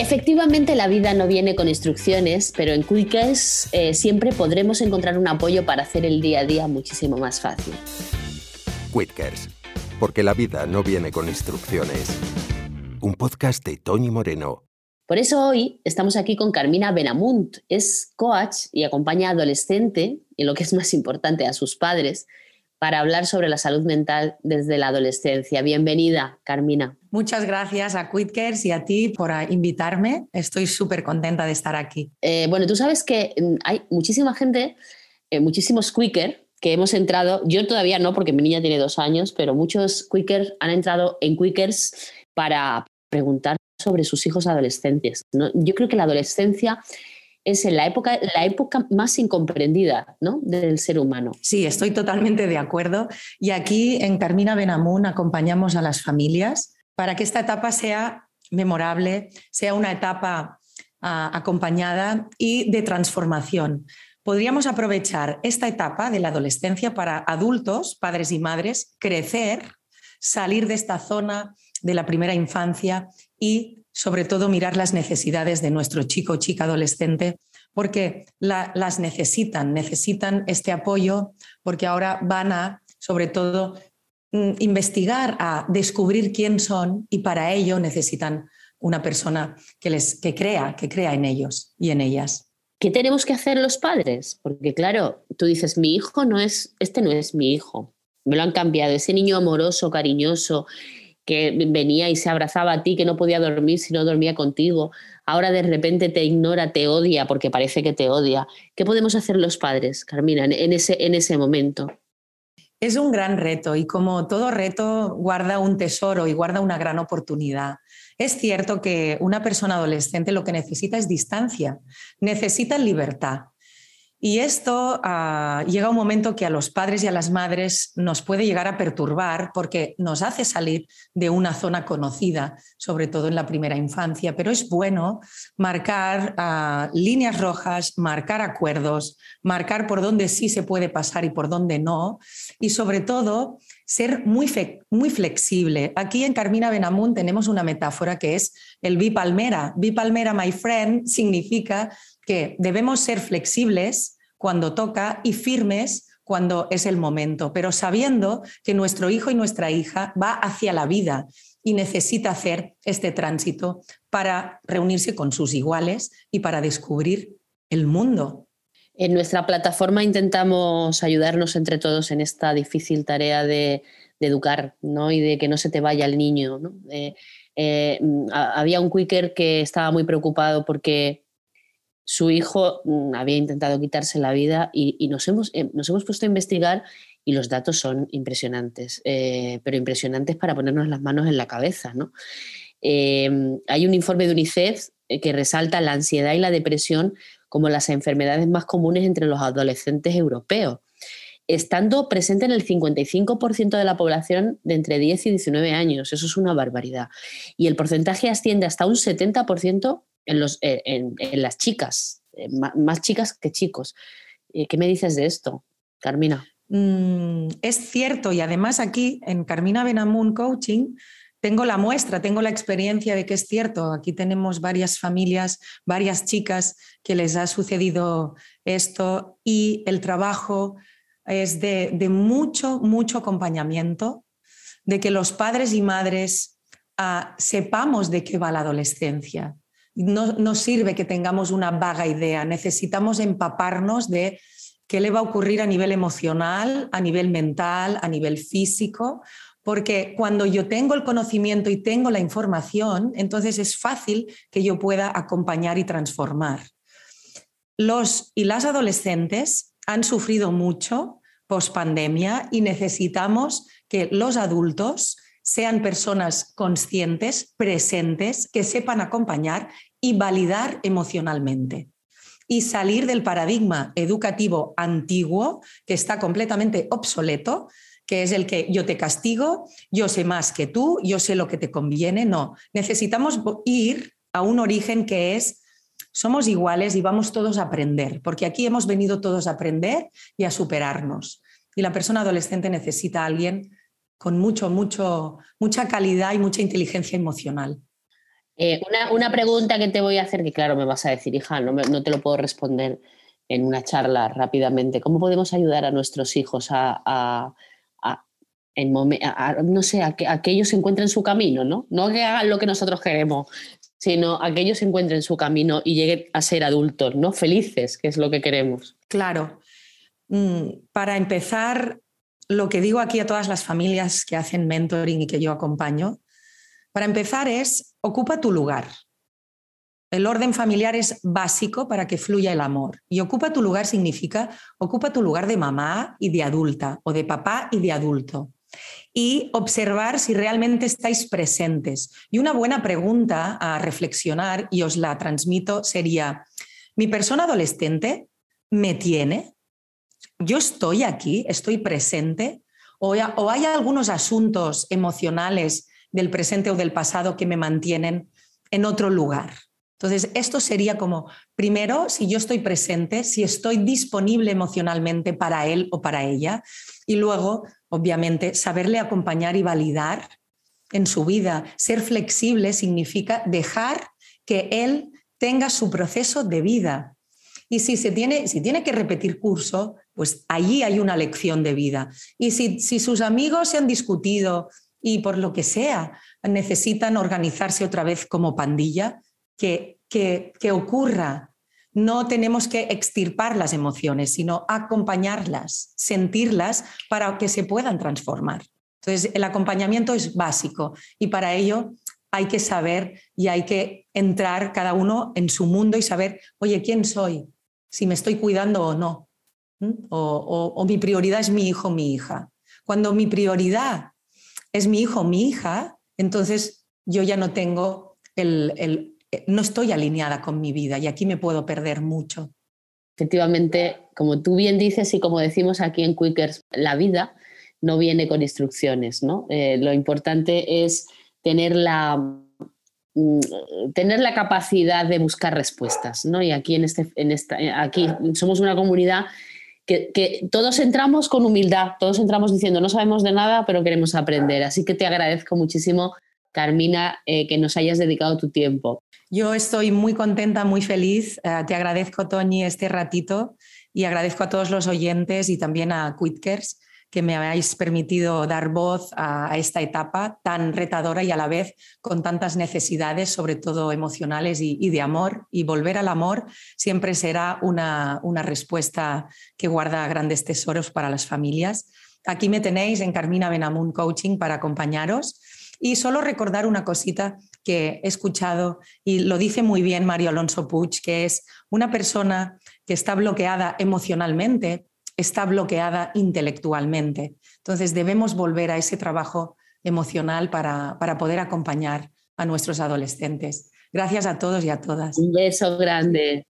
Efectivamente, la vida no viene con instrucciones, pero en Quickers eh, siempre podremos encontrar un apoyo para hacer el día a día muchísimo más fácil. Quickers, porque la vida no viene con instrucciones. Un podcast de Tony Moreno. Por eso hoy estamos aquí con Carmina Benamunt. Es coach y acompaña a adolescente, y lo que es más importante, a sus padres, para hablar sobre la salud mental desde la adolescencia. Bienvenida, Carmina. Muchas gracias a Quitkers y a ti por invitarme. Estoy súper contenta de estar aquí. Eh, bueno, tú sabes que mm, hay muchísima gente, eh, muchísimos Quicker que hemos entrado, yo todavía no porque mi niña tiene dos años, pero muchos Quickers han entrado en Quickers para preguntar sobre sus hijos adolescentes. Yo creo que la adolescencia es la época, la época más incomprendida ¿no? del ser humano. Sí, estoy totalmente de acuerdo. Y aquí en Carmina Benamun acompañamos a las familias para que esta etapa sea memorable, sea una etapa ah, acompañada y de transformación. Podríamos aprovechar esta etapa de la adolescencia para adultos, padres y madres, crecer, salir de esta zona de la primera infancia y sobre todo mirar las necesidades de nuestro chico o chica adolescente, porque las necesitan, necesitan este apoyo, porque ahora van a, sobre todo, mm, investigar, a descubrir quién son y para ello necesitan una persona que les que crea, que crea en ellos y en ellas. ¿Qué tenemos que hacer los padres? Porque claro, tú dices, mi hijo no es, este no es mi hijo. Me lo han cambiado, ese niño amoroso, cariñoso, que venía y se abrazaba a ti, que no podía dormir si no dormía contigo. Ahora de repente te ignora, te odia, porque parece que te odia. ¿Qué podemos hacer los padres, Carmina, en ese, en ese momento? Es un gran reto y como todo reto guarda un tesoro y guarda una gran oportunidad. Es cierto que una persona adolescente lo que necesita es distancia, necesita libertad. Y esto ah, llega un momento que a los padres y a las madres nos puede llegar a perturbar porque nos hace salir de una zona conocida, sobre todo en la primera infancia, pero es bueno marcar ah, líneas rojas, marcar acuerdos, marcar por dónde sí se puede pasar y por dónde no, y sobre todo ser muy, muy flexible. Aquí en Carmina Benamun tenemos una metáfora que es el bipalmera. Bipalmera, my friend, significa que debemos ser flexibles cuando toca y firmes cuando es el momento, pero sabiendo que nuestro hijo y nuestra hija va hacia la vida y necesita hacer este tránsito para reunirse con sus iguales y para descubrir el mundo. En nuestra plataforma intentamos ayudarnos entre todos en esta difícil tarea de, educar ¿no? y de que no se te vaya el niño. Eh, eh, había un quicker que estaba muy preocupado porque su hijo mm, había intentado quitarse la vida y, nos, hemos, eh, nos hemos puesto a investigar y los datos son impresionantes, eh, pero impresionantes para ponernos las manos en la cabeza. Em, hay un informe de UNICEF eh, que resalta la ansiedad y la depresión como las enfermedades más comunes entre los adolescentes europeos, estando presente en el 55% de la población de entre 10 y 19 años. Eso es una barbaridad. Y el porcentaje asciende hasta un 70% eh, en, las chicas, eh, más chicas que chicos. Eh, ¿Qué me dices de esto, Carmina? Mm, es cierto, y además aquí en Carmina Benamun Coaching tengo la muestra, tengo la experiencia de que es cierto. Aquí tenemos varias familias, varias chicas que les ha sucedido esto y el trabajo es de, de mucho, mucho acompañamiento, de que los padres y madres ah, sepamos de qué va la adolescencia, no, sirve que tengamos una vaga idea, necesitamos empaparnos de qué le va a ocurrir a nivel emocional, a nivel mental, a nivel físico, porque cuando yo tengo el conocimiento y tengo la información, entonces es fácil que yo pueda acompañar y transformar. Los y las adolescentes han sufrido mucho post pandemia y necesitamos que los adultos sean personas conscientes, presentes, que sepan acompañar y validar emocionalmente. Y salir del paradigma educativo antiguo, que está completamente obsoleto, que es el que yo te castigo, yo sé más que tú, yo sé lo que te conviene. No, necesitamos ir a un origen que es, somos iguales y vamos todos a aprender, porque aquí hemos venido todos a aprender y a superarnos. Y la persona adolescente necesita a alguien con mucho, mucho, mucha calidad y mucha inteligencia emocional. Eh, una, pregunta que te voy a hacer, que claro, me vas a decir, hija, no, no te lo puedo responder en una charla rápidamente. ¿Cómo podemos ayudar a nuestros hijos a, en no sé, a que, ellos encuentren su camino, ¿no? No que hagan lo que nosotros queremos, sino a que ellos encuentren su camino y lleguen a ser adultos, ¿no? Felices, que es lo que queremos. Claro. Mm, para empezar, lo que digo aquí a todas las familias que hacen mentoring y que yo acompaño, para empezar es, ocupa tu lugar. El orden familiar es básico para que fluya el amor. Y ocupa tu lugar significa, ocupa tu lugar de mamá y de adulta, o de papá y de adulto y observar si realmente estáis presentes. Y una buena pregunta a reflexionar, y os la transmito, sería, ¿mi persona adolescente me tiene? ¿Yo estoy aquí? ¿Estoy presente? ¿O hay algunos asuntos emocionales del presente o del pasado que me mantienen en otro lugar? Entonces, esto sería como, primero, si yo estoy presente, si estoy disponible emocionalmente para él o para ella, y luego, obviamente, saberle acompañar y validar en su vida. Ser flexible significa dejar que él tenga su proceso de vida. Y si, se tiene, si tiene que repetir curso, pues allí hay una lección de vida. Y si, si sus amigos se han discutido y por lo que sea necesitan organizarse otra vez como pandilla, que, que, que ocurra no tenemos que extirpar las emociones, sino acompañarlas, sentirlas para que se puedan transformar. Entonces, el acompañamiento es básico y para ello hay que saber y hay que entrar cada uno en su mundo y saber, oye, ¿quién soy? Si me estoy cuidando o no. O, mi prioridad es mi hijo o mi hija. Cuando mi prioridad es mi hijo o mi hija, entonces yo ya no tengo el eh, no estoy alineada con mi vida y aquí me puedo perder mucho. Efectivamente, como tú bien dices y como decimos aquí en Quickers, la vida no viene con instrucciones, ¿no? Eh, lo importante es tener la, tener la capacidad de buscar respuestas, ¿no? Y aquí en este, en esta, eh, aquí somos una comunidad que, todos entramos con humildad, todos entramos diciendo no sabemos de nada, pero queremos aprender. Así que te agradezco muchísimo, Carmina, que nos hayas dedicado tu tiempo. Yo estoy muy contenta, muy feliz. Eh, te agradezco, Toñi, este ratito y agradezco a todos los oyentes y también a Quitkers que me habéis permitido dar voz a, esta etapa tan retadora y a la vez con tantas necesidades, sobre todo emocionales y, de amor. Y volver al amor siempre será una, una respuesta que guarda grandes tesoros para las familias. Aquí me tenéis en Carmina Benamun Coaching para acompañaros. Y solo recordar una cosita que he escuchado y lo dice muy bien Mario Alonso Puig, que es una persona que está bloqueada emocionalmente, está bloqueada intelectualmente. Entonces debemos volver a ese trabajo emocional para, para poder acompañar a nuestros adolescentes. Gracias a todos y a todas. Un beso grande.